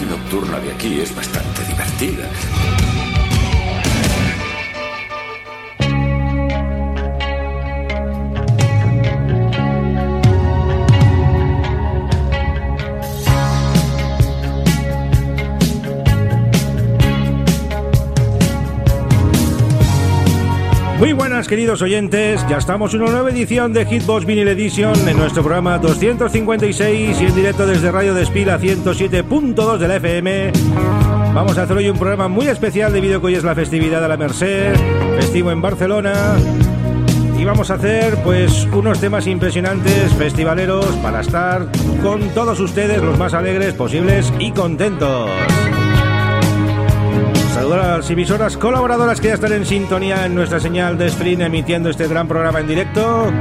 Vida nocturna de aquí es bastante divertida. Muy buenas queridos oyentes, ya estamos en una nueva edición de Hitbox Vinyl Edition en nuestro programa 256 y en directo desde Radio Despila 107.2 de la FM. Vamos a hacer hoy un programa muy especial debido a que hoy es la festividad de la Merced, festivo en Barcelona. Y vamos a hacer pues unos temas impresionantes, festivaleros, para estar con todos ustedes los más alegres posibles y contentos. Saludar a las emisoras colaboradoras que ya están en sintonía en nuestra señal de stream emitiendo este gran programa en directo.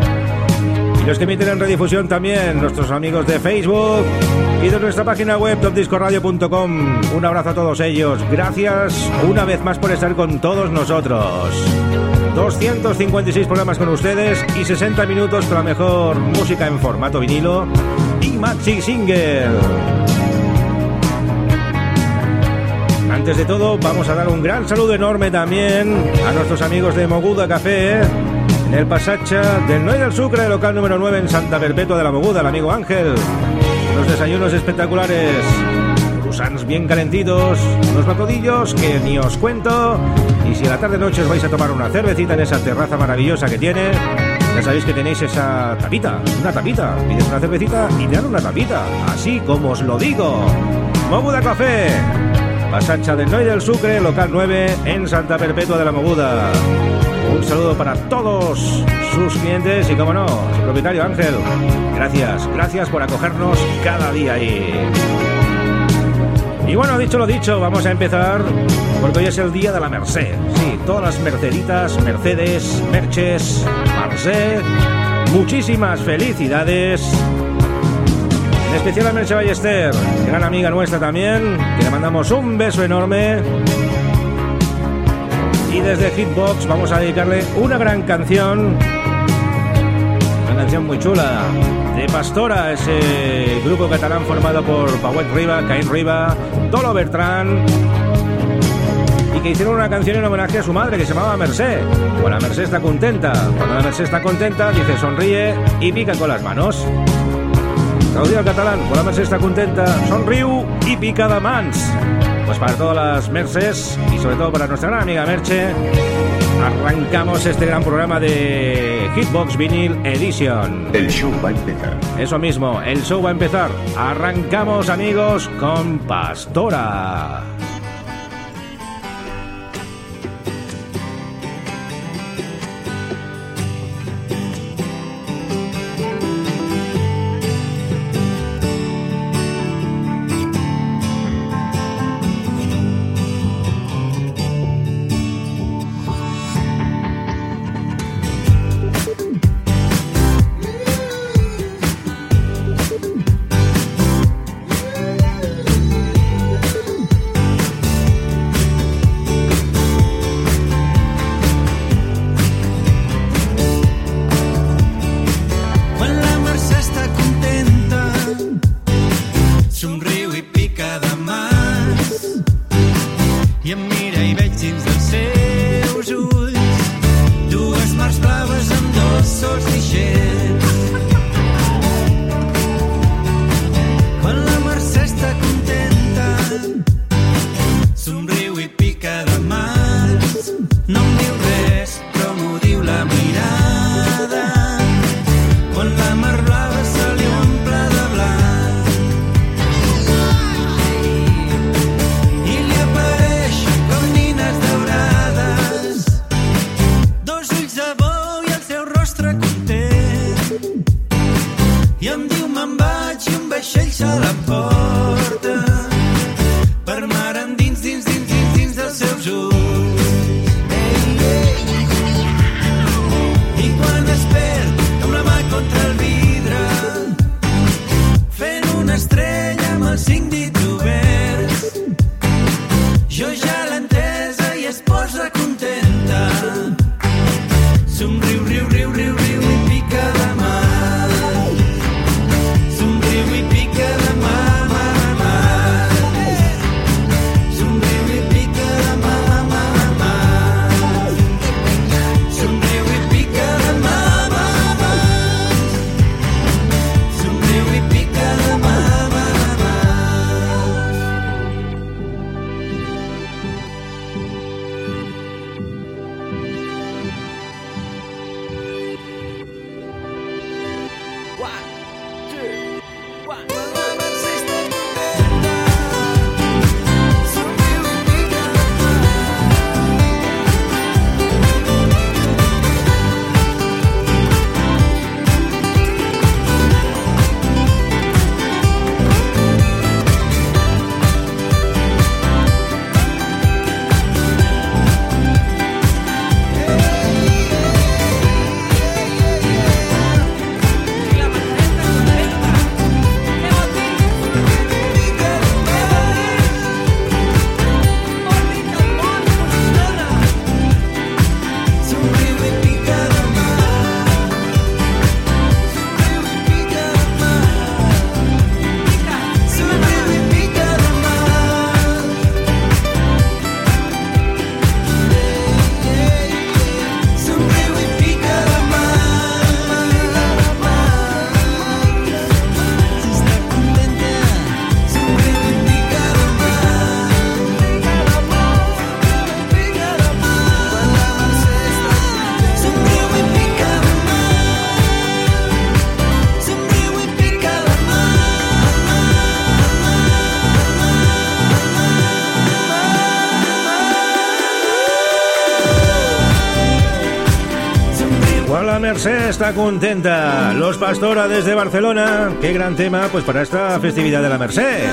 Y los que emiten en redifusión también, nuestros amigos de Facebook y de nuestra página web topdiscoradio.com. Un abrazo a todos ellos. Gracias una vez más por estar con todos nosotros. 256 programas con ustedes y 60 minutos con la mejor música en formato vinilo y maxi single. Antes de todo, vamos a dar un gran saludo enorme también a nuestros amigos de Moguda Café, en el Pasacha del Noy del Sucre, local número 9 en Santa Perpetua de la Moguda, el amigo Ángel. Unos desayunos espectaculares, croissants bien calentitos, unos bacodillos que ni os cuento. Y si a la tarde-noche os vais a tomar una cervecita en esa terraza maravillosa que tiene, ya sabéis que tenéis esa tapita, una tapita. Pides una cervecita y te dan una tapita, así como os lo digo. Moguda Café. Pasacha del Noy del Sucre, local 9, en Santa Perpetua de la Moguda. Un saludo para todos sus clientes y, como no, su propietario Ángel. Gracias, gracias por acogernos cada día ahí. Y bueno, dicho lo dicho, vamos a empezar porque hoy es el día de la Merced. Sí, todas las merceditas, Mercedes, Merches, Merced. Muchísimas felicidades en especial a Merche Ballester, gran amiga nuestra también, que le mandamos un beso enorme. Y desde Hitbox vamos a dedicarle una gran canción, una canción muy chula, de Pastora, ese grupo catalán formado por Pauet Riba, Caín Riba, Tolo Bertrán, y que hicieron una canción en homenaje a su madre que se llamaba Merced. Bueno, la está contenta. Cuando la Merced está contenta, dice sonríe y pica con las manos. Claudia catalán, con la Mercè està contenta, sonriu y pica de mans. Pues para todas las Merces y sobre todo para nuestra gran amiga Merche, arrancamos este gran programa de Hitbox Vinyl Edition. El show va a empezar. Eso mismo, el show va a empezar. Arrancamos amigos con Pastora. Mercé está contenta. Los Pastora desde Barcelona. Qué gran tema pues para esta festividad de la Merced.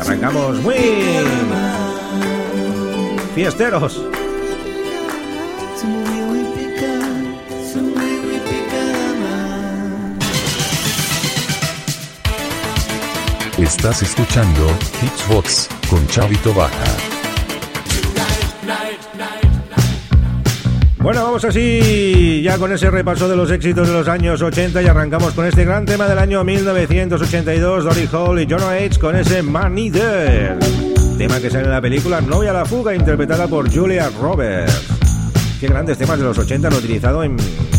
Arrancamos muy fiesteros. Estás escuchando Hitchbox con Chavito Baja. Bueno, vamos así, ya con ese repaso de los éxitos de los años 80 y arrancamos con este gran tema del año 1982, Dory Hall y John H. con ese Man Eater, tema que sale en la película Novia la fuga, interpretada por Julia Roberts. Qué grandes temas de los 80 han utilizado en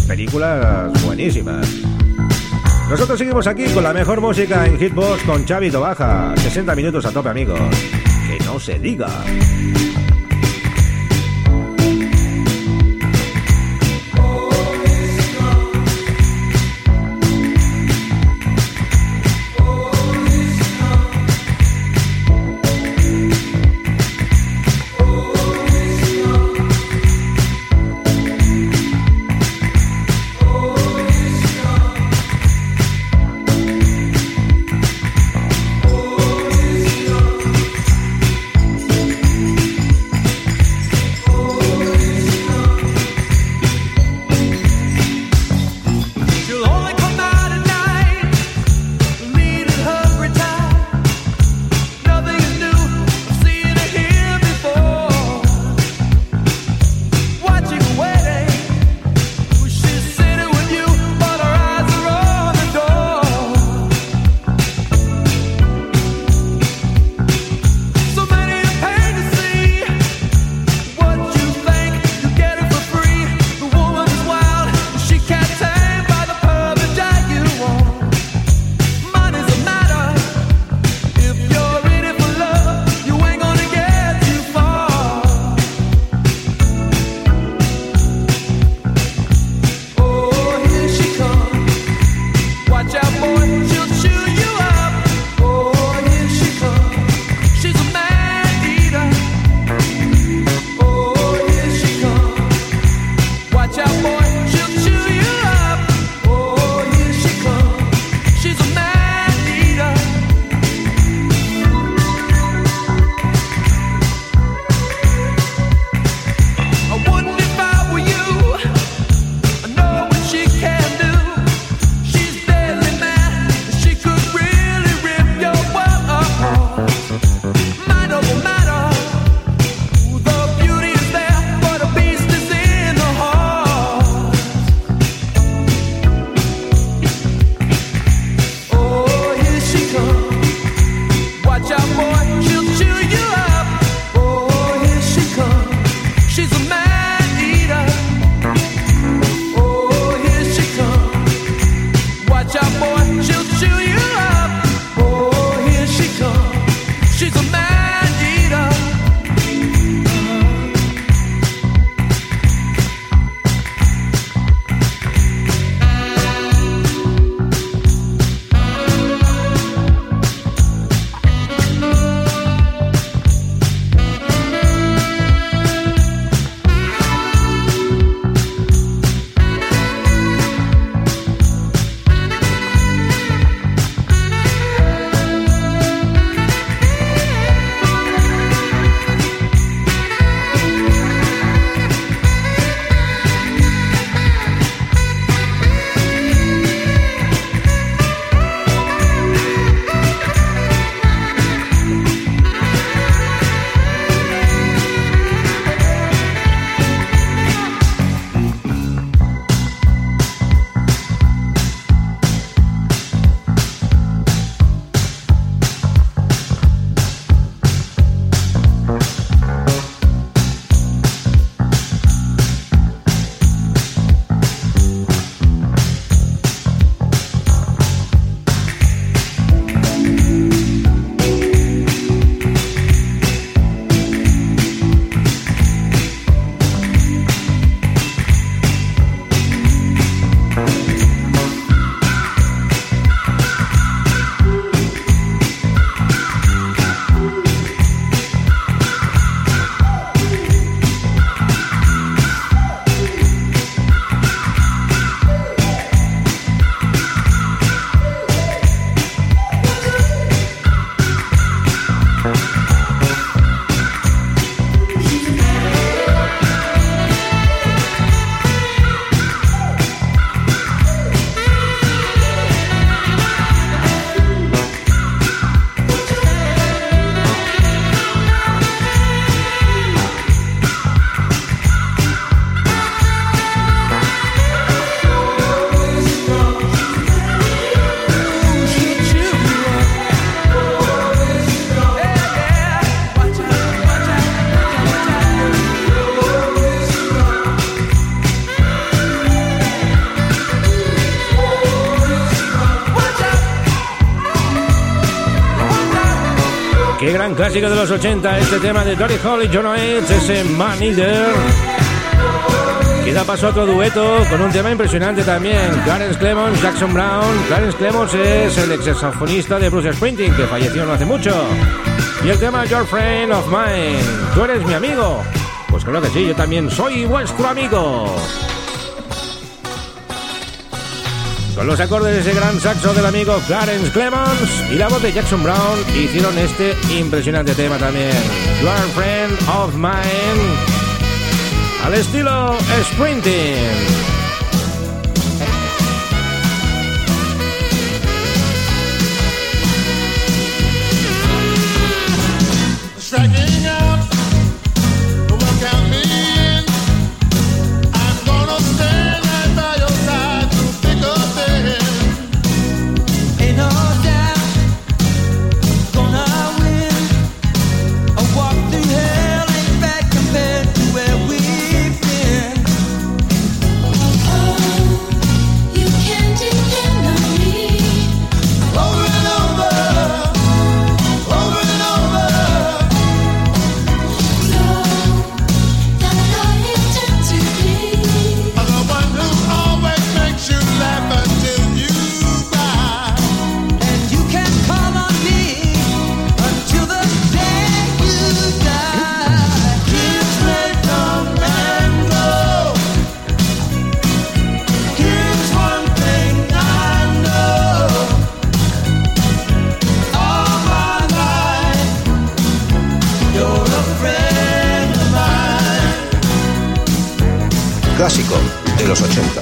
películas buenísimas. Nosotros seguimos aquí con la mejor música en Hitbox con Xavi Tobaja. 60 minutos a tope, amigos. Que no se diga. Gran clásico de los 80, este tema de Dory Hall y John Oates, ese Man Eater. Y da paso a otro dueto con un tema impresionante también. Clarence Clemons, Jackson Brown. Clarence Clemons es el ex saxofonista de Bruce Springsteen, que falleció no hace mucho. Y el tema Your Friend of Mine. ¿Tú eres mi amigo? Pues claro que sí, yo también soy vuestro amigo. Con los acordes de ese gran saxo del amigo Clarence Clemons y la voz de Jackson Brown hicieron este impresionante tema también. Your Friend of Mine al estilo sprinting. Clásico de los 80.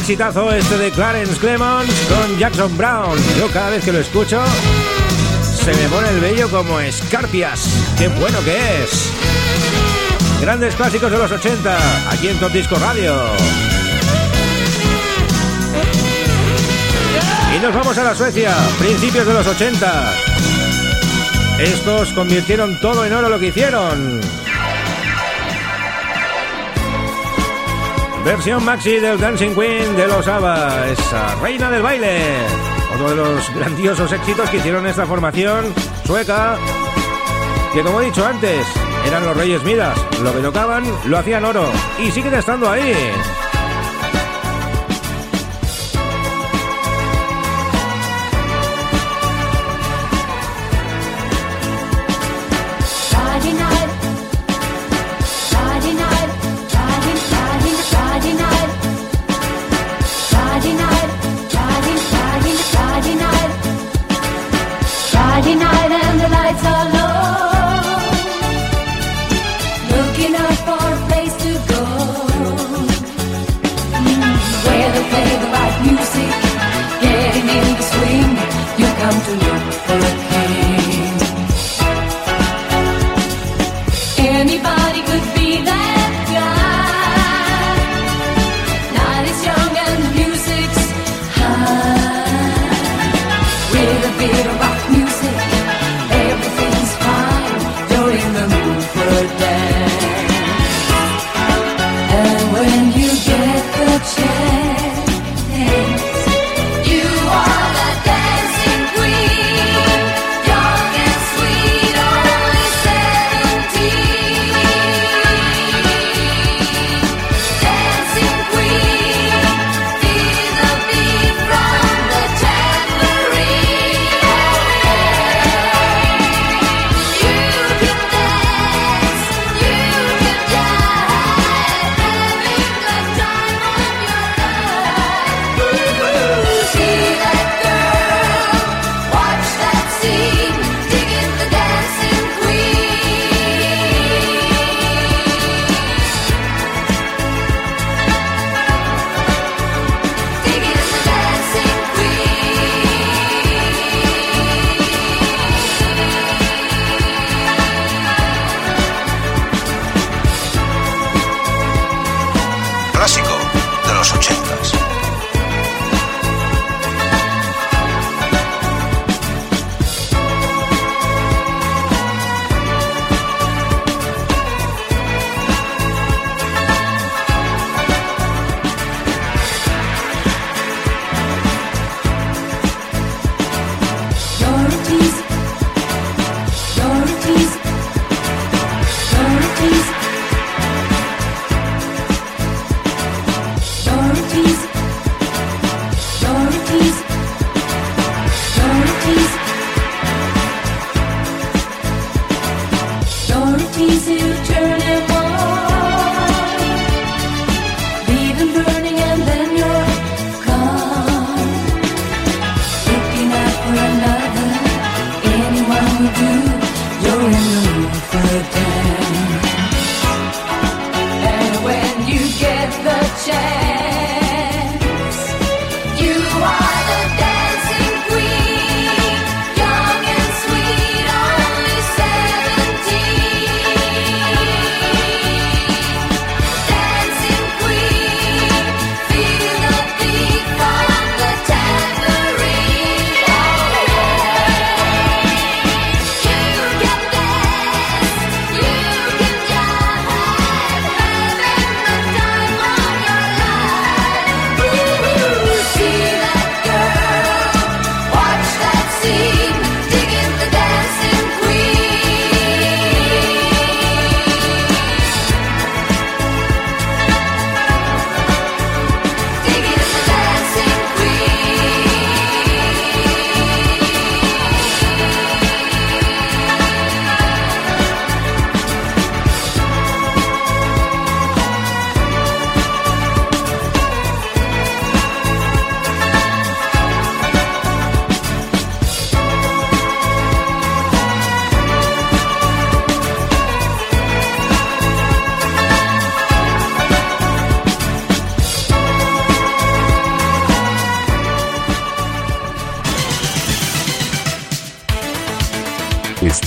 Exitazo este de Clarence Clemons con Jackson Brown. Yo cada vez que lo escucho se me pone el vello como escarpias. Qué bueno que es. Grandes clásicos de los 80, aquí en Top Disco Radio. Y nos vamos a la Suecia, principios de los 80. Estos convirtieron todo en oro lo que hicieron. Versión maxi del Dancing Queen de los ABBA, esa reina del baile. Otro de los grandiosos éxitos que hicieron esta formación sueca, que como he dicho antes, eran los Reyes Midas. Lo que tocaban lo hacían oro y siguen estando ahí.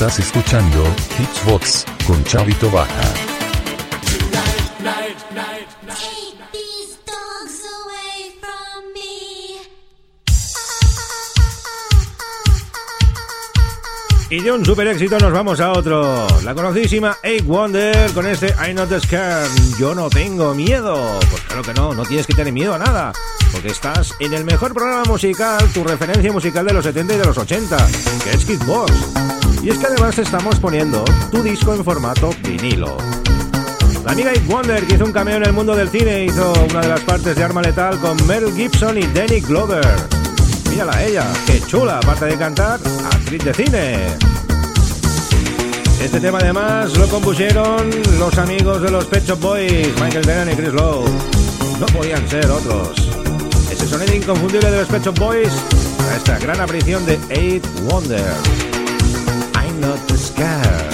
Estás escuchando Hitsbox con Chavito Baja. Y de un super éxito nos vamos a otro. La conocidísima Eight Wonder con este I'm not scared. Yo no tengo miedo. Pues claro que no, no tienes que tener miedo a nada. Porque estás en el mejor programa musical, tu referencia musical de los 70 y de los 80, que es Kidbox. Y es que además estamos poniendo tu disco en formato vinilo. La amiga Eight Wonder, que hizo un cameo en el mundo del cine, hizo una de las partes de Arma Letal con Mel Gibson y Danny Glover. Mírala a ella, qué chula, aparte de cantar, actriz de cine. Este tema además lo compusieron los amigos de los Pet Boys, Michael Denham y Chris Lowe. No podían ser otros. Ese sonido inconfundible de los Pet Shop Boys para esta gran aparición de Eight Wonder. I'm not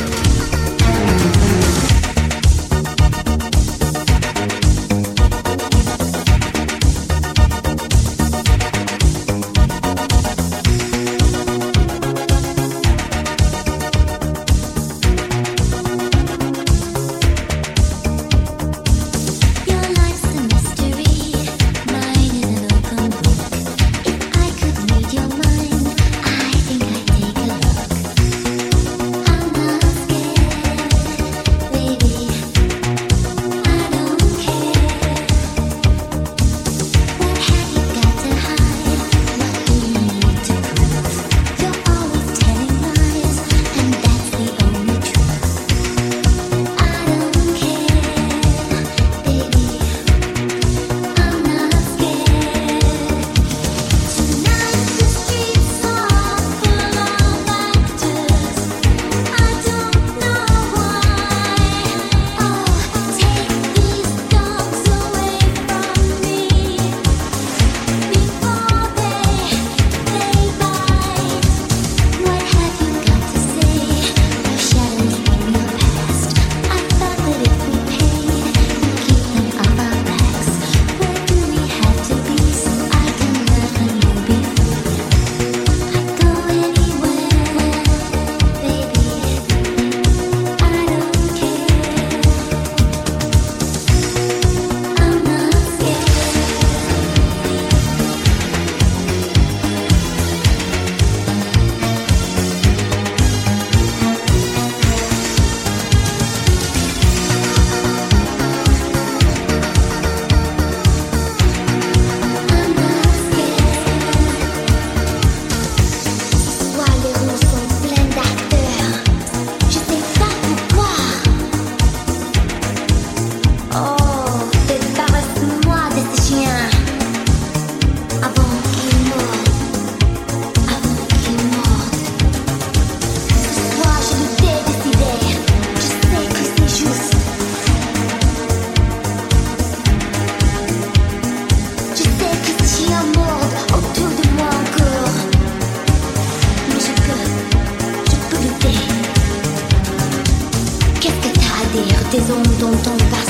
des ondes dont on passe.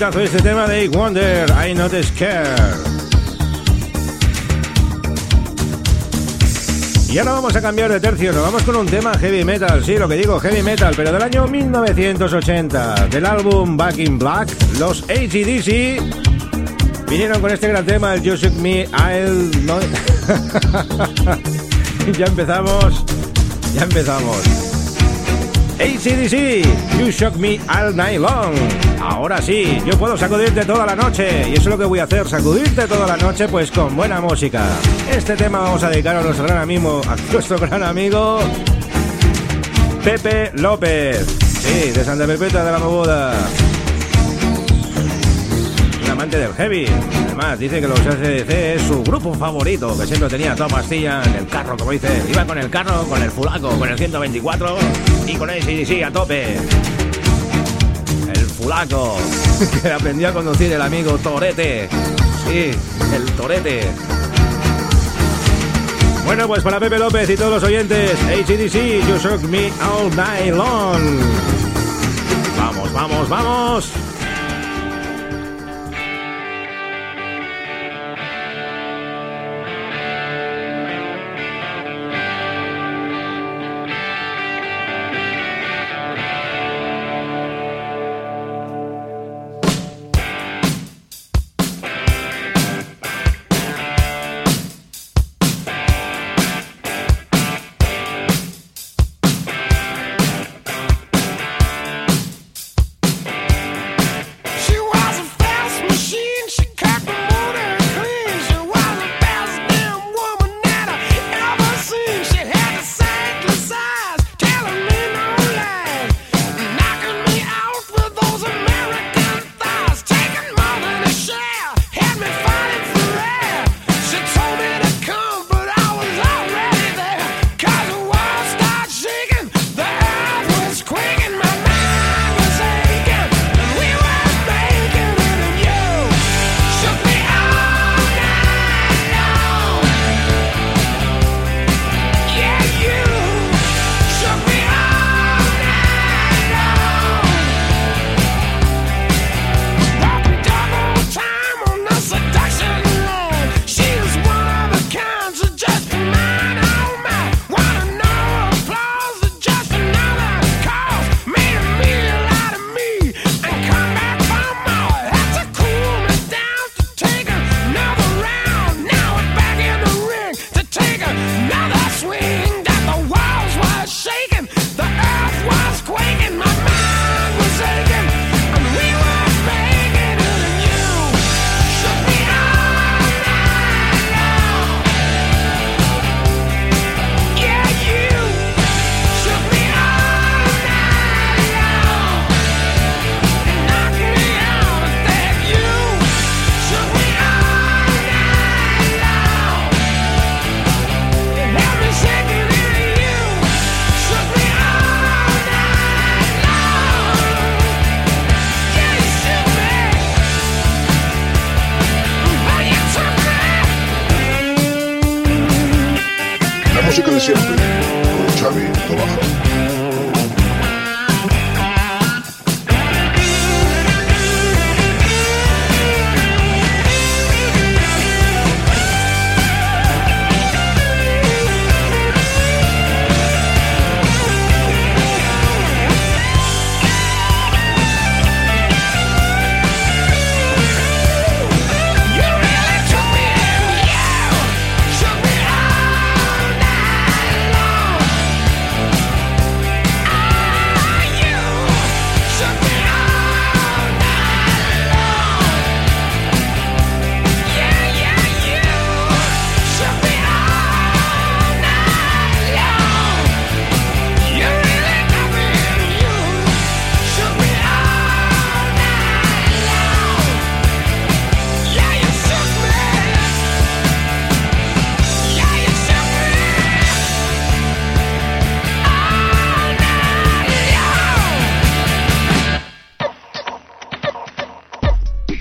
Exitazo este tema de Wonder, I Not Scared. Y ahora vamos a cambiar de tercio, nos vamos con un tema heavy metal, sí, lo que digo, heavy metal, pero del año 1980, del álbum Back in Black, los ACDC vinieron con este gran tema, el You Shook Me, I'll... No... ya empezamos, ya empezamos. ACDC, You Shock Me All Night Long. Ahora sí, yo puedo sacudirte toda la noche. Y eso es lo que voy a hacer, sacudirte toda la noche, pues con buena música. Este tema vamos a dedicar a nuestro gran amigo, a nuestro gran amigo Pepe López. Sí, de Santa Perpetua de la Mogoda. Un amante del heavy. Además, dice que los SDC es su grupo favorito, que siempre tenía toda pastilla en el carro, como dice. Iba con el carro, con el fulaco, con el 124 y con el ACDC a tope. Fulaco, que aprendió a conducir el amigo Torete. Sí, el Torete. Bueno, pues para Pepe López y todos los oyentes, ACDC, You Shook Me All Night Long. Vamos, vamos, vamos.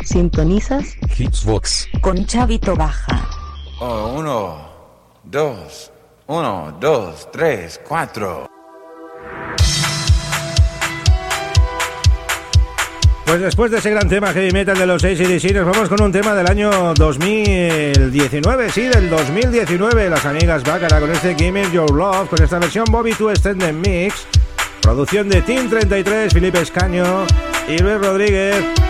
Sintonizas Hitsbox. con Chavito Baja. Oh, uno, dos, uno, dos, tres, cuatro. Pues después de ese gran tema heavy metal de los ACDC, nos vamos con un tema del año 2019, sí, del 2019. Las amigas Bácara con este Give Me Your Love, con esta versión Bobby 2 Extended Mix. Producción de Team 33, Felipe Escaño y Luis Rodríguez.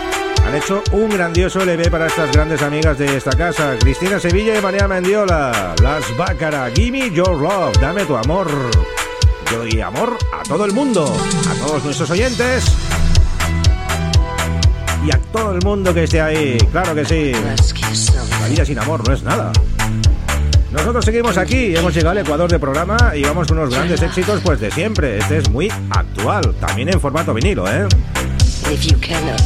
Han hecho un grandioso LP para estas grandes amigas de esta casa, Cristina Sevilla y María Mendiola. Las Bácara, Give Me Your Love, dame tu amor. Yo doy amor a todo el mundo, a todos nuestros oyentes y a todo el mundo que esté ahí. Claro que sí. La vida sin amor no es nada. Nosotros seguimos aquí, hemos llegado al Ecuador de programa y vamos con unos grandes éxitos pues de siempre. Este es muy actual, también en formato vinilo, ¿eh? If you cannot,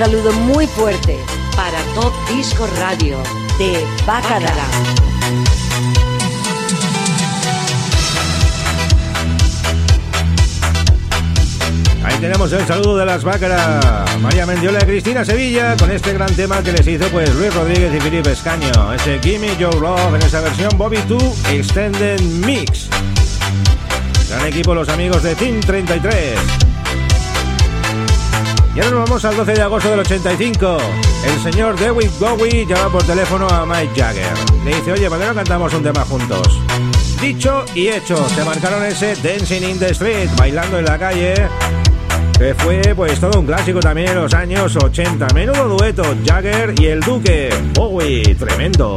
saludo muy fuerte para Top Disco Radio de Bacará. Ahí tenemos el saludo de las Bácaras. María Mendiola y Cristina Sevilla con este gran tema que les hizo pues Luis Rodríguez y Felipe Escaño. Ese Gimme Your Love en esa versión Bobby 2 Extended Mix. Gran equipo los amigos de Team 33. Y ahora nos vamos al 12 de agosto del 85. El señor David Bowie llama por teléfono a Mike Jagger. Le dice, oye, ¿por qué no cantamos un tema juntos? Dicho y hecho, se marcaron ese Dancing in the Street, bailando en la calle, que fue pues todo un clásico también en los años 80. Menudo dueto, Jagger y el Duque. Bowie, tremendo.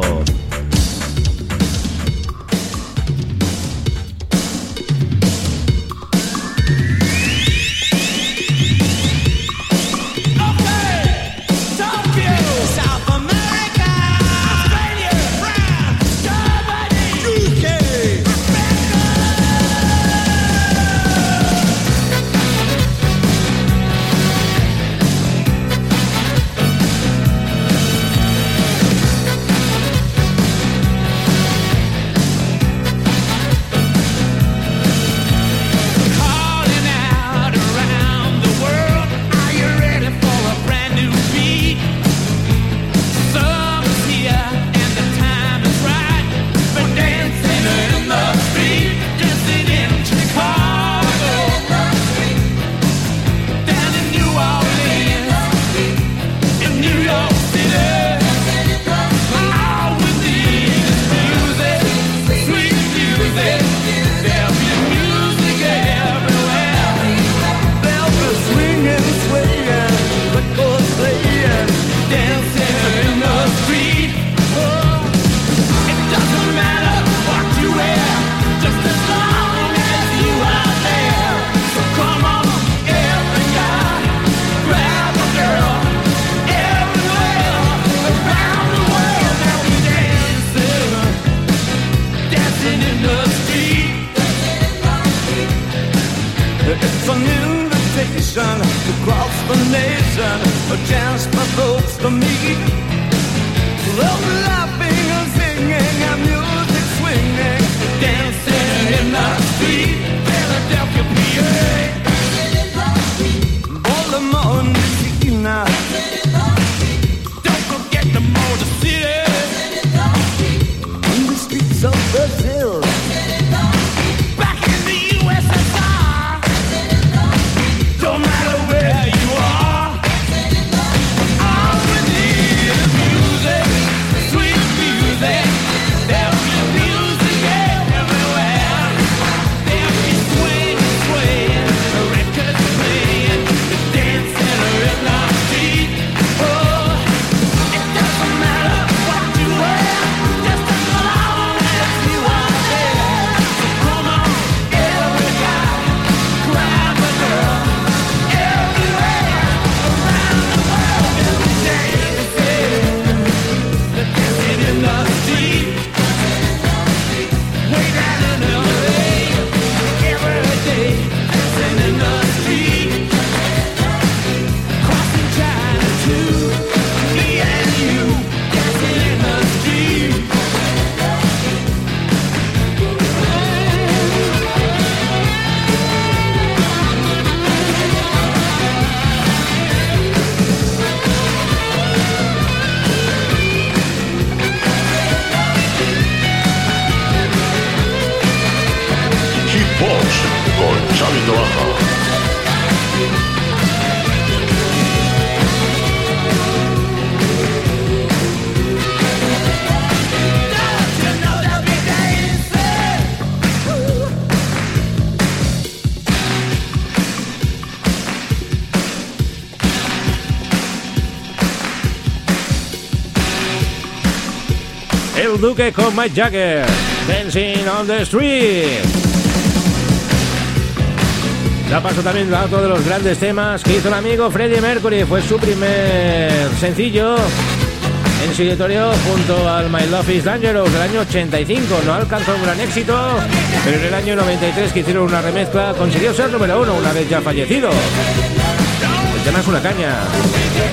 Duque con Mike Jagger, Dancing on the Street. Da paso también a otro de los grandes temas que hizo el amigo Freddie Mercury. Fue su primer sencillo en su editorio junto al My Love is Dangerous del año 85. No alcanzó un gran éxito, pero en el año 93 que hicieron una remezcla consiguió ser número uno una vez ya fallecido. El tema es una caña.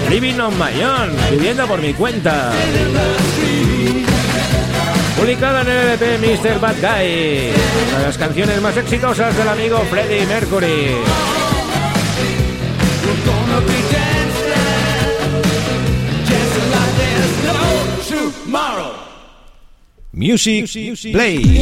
Living on my own, viviendo por mi cuenta. Publicada en el LP Mr. Bad Guy, una de las canciones más exitosas del amigo Freddie Mercury. Music, play.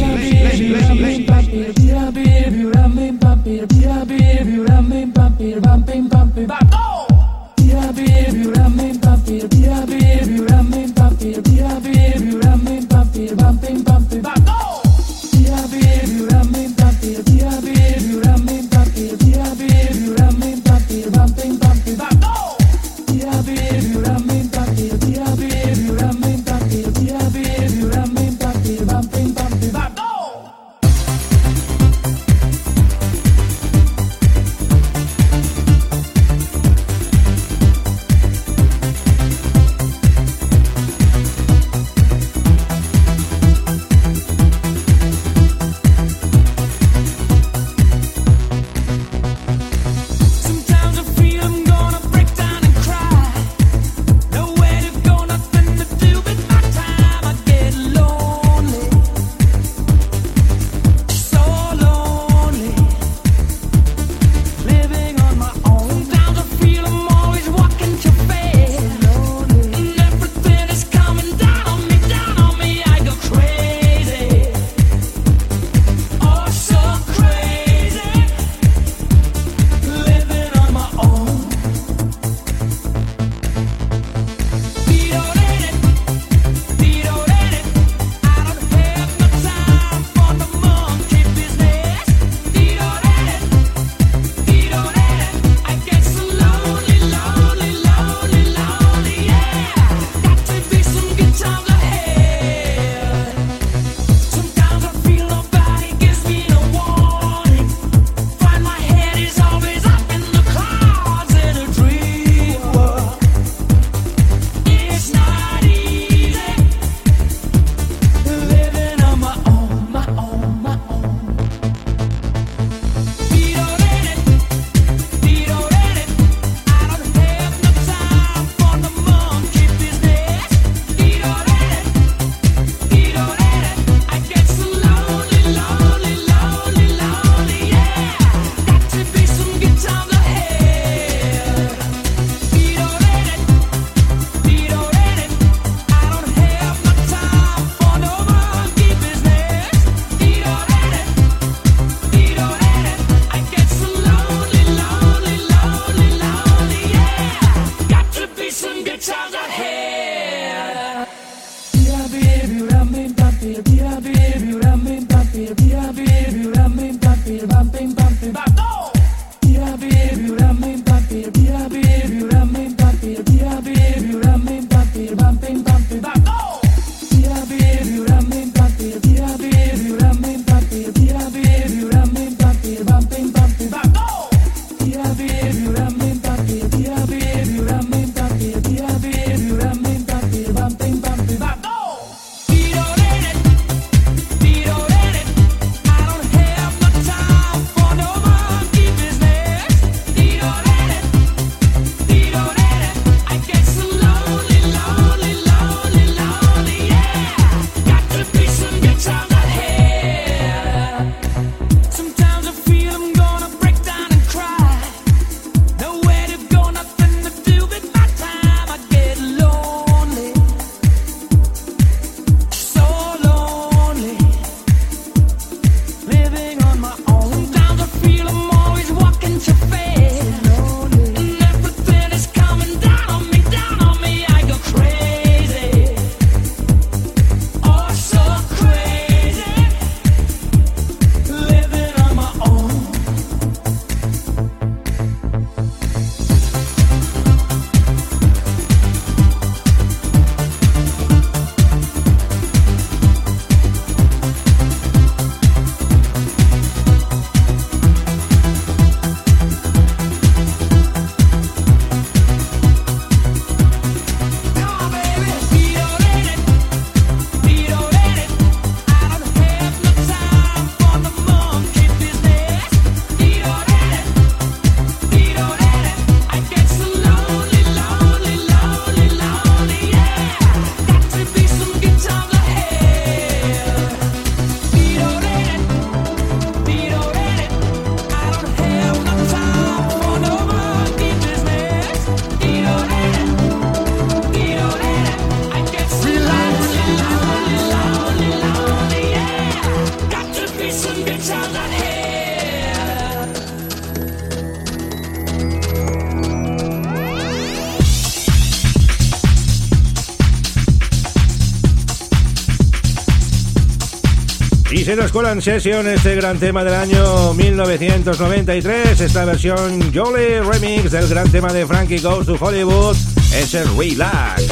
se nos cola en sesión este gran tema del año 1993, esta versión Jolly Remix del gran tema de Frankie Goes to Hollywood, es el Relax.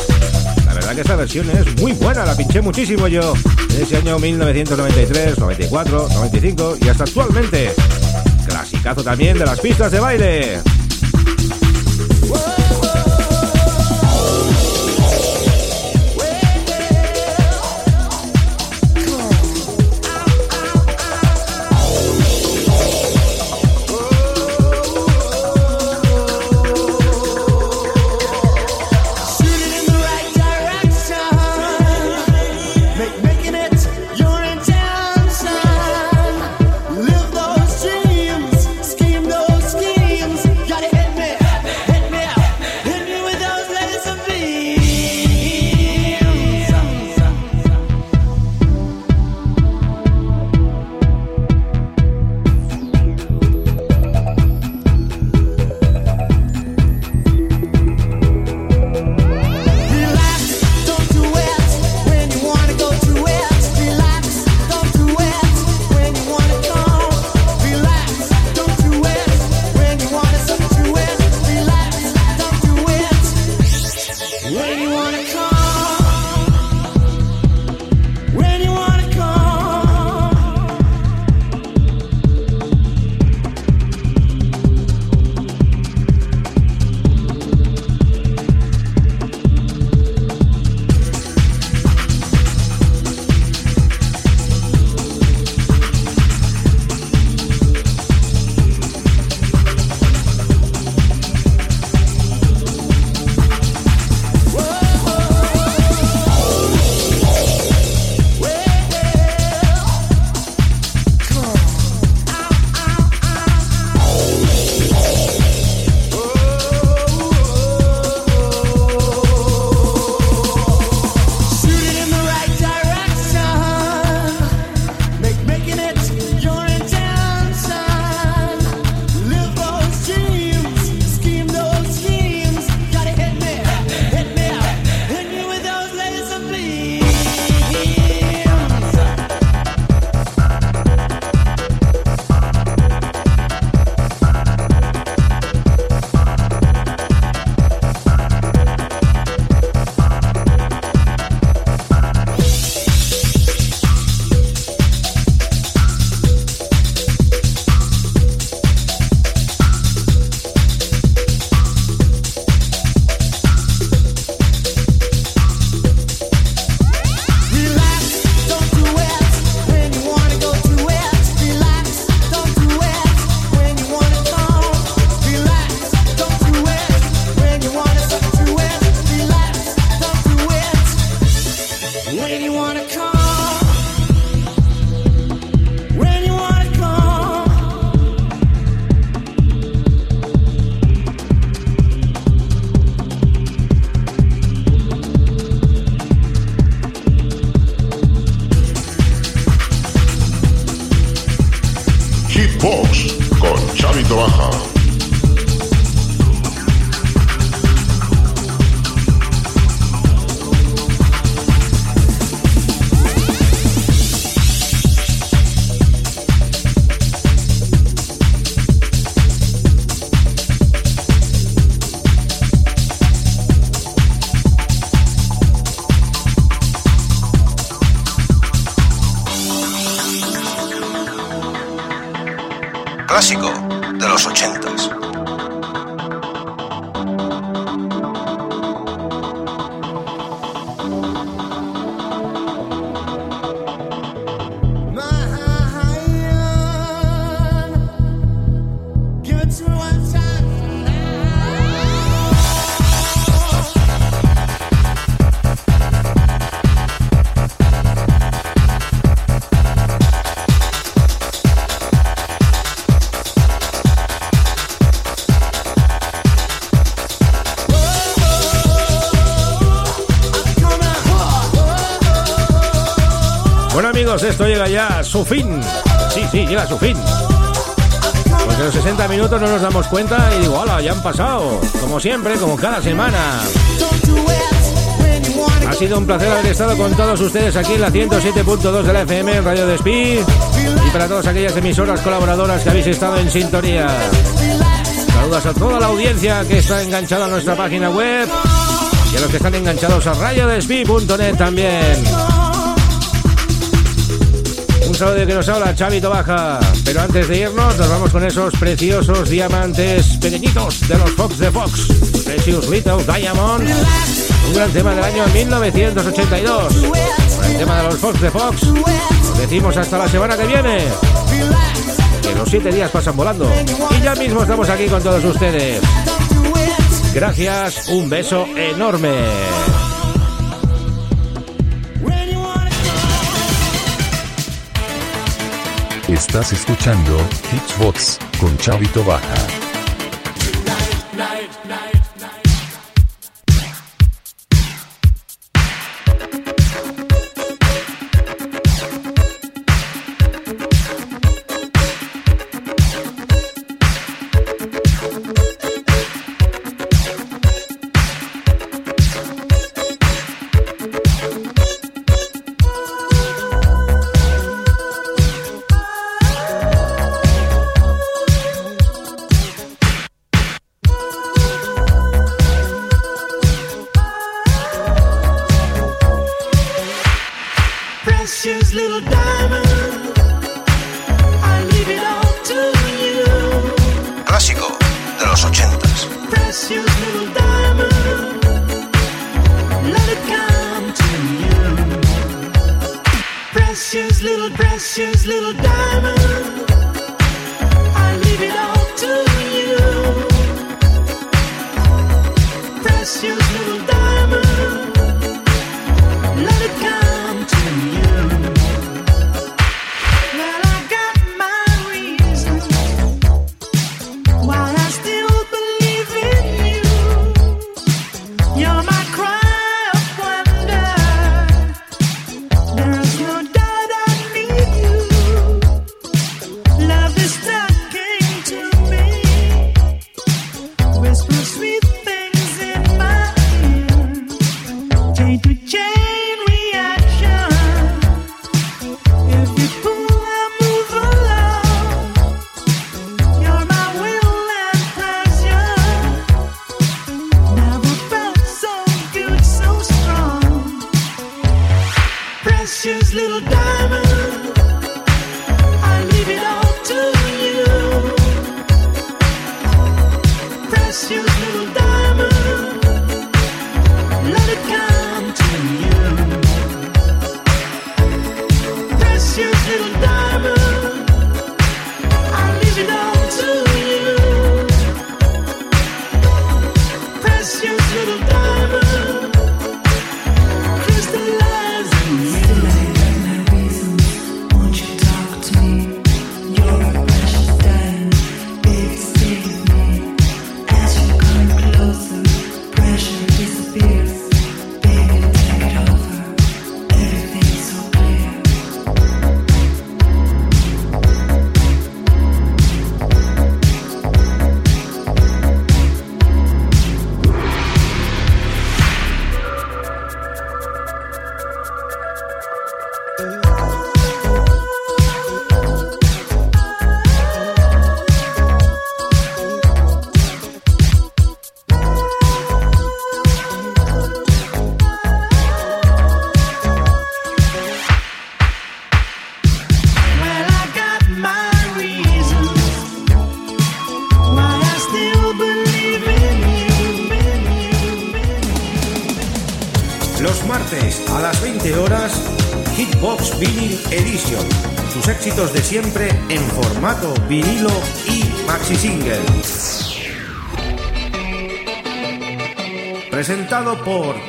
La verdad que esta versión es muy buena, la pinché muchísimo yo en ese año 1993, 94, 95 y hasta actualmente. Clasicazo también de las pistas de baile. esto llega ya a su fin. Sí, sí, llega a su fin. Porque los 60 minutos no nos damos cuenta y digo, ¡hala! Ya han pasado. Como siempre, como cada semana. Ha sido un placer haber estado con todos ustedes aquí en la 107.2 de la FM en Radio Despí y para todas aquellas emisoras colaboradoras que habéis estado en sintonía. Saludos a toda la audiencia que está enganchada a nuestra página web y a los que están enganchados a radiodespí.net también. Saludo que nos habla Chavito Baja. Pero antes de irnos, nos vamos con esos preciosos diamantes pequeñitos de los Fox de Fox. Precious Little Diamond. Un gran tema del año 1982. Con el tema de los Fox de Fox. Decimos hasta la semana que viene. Que los siete días pasan volando. Y ya mismo estamos aquí con todos ustedes. Gracias, un beso enorme. Estás escuchando Hitsbox con Chavito Baja. Precious little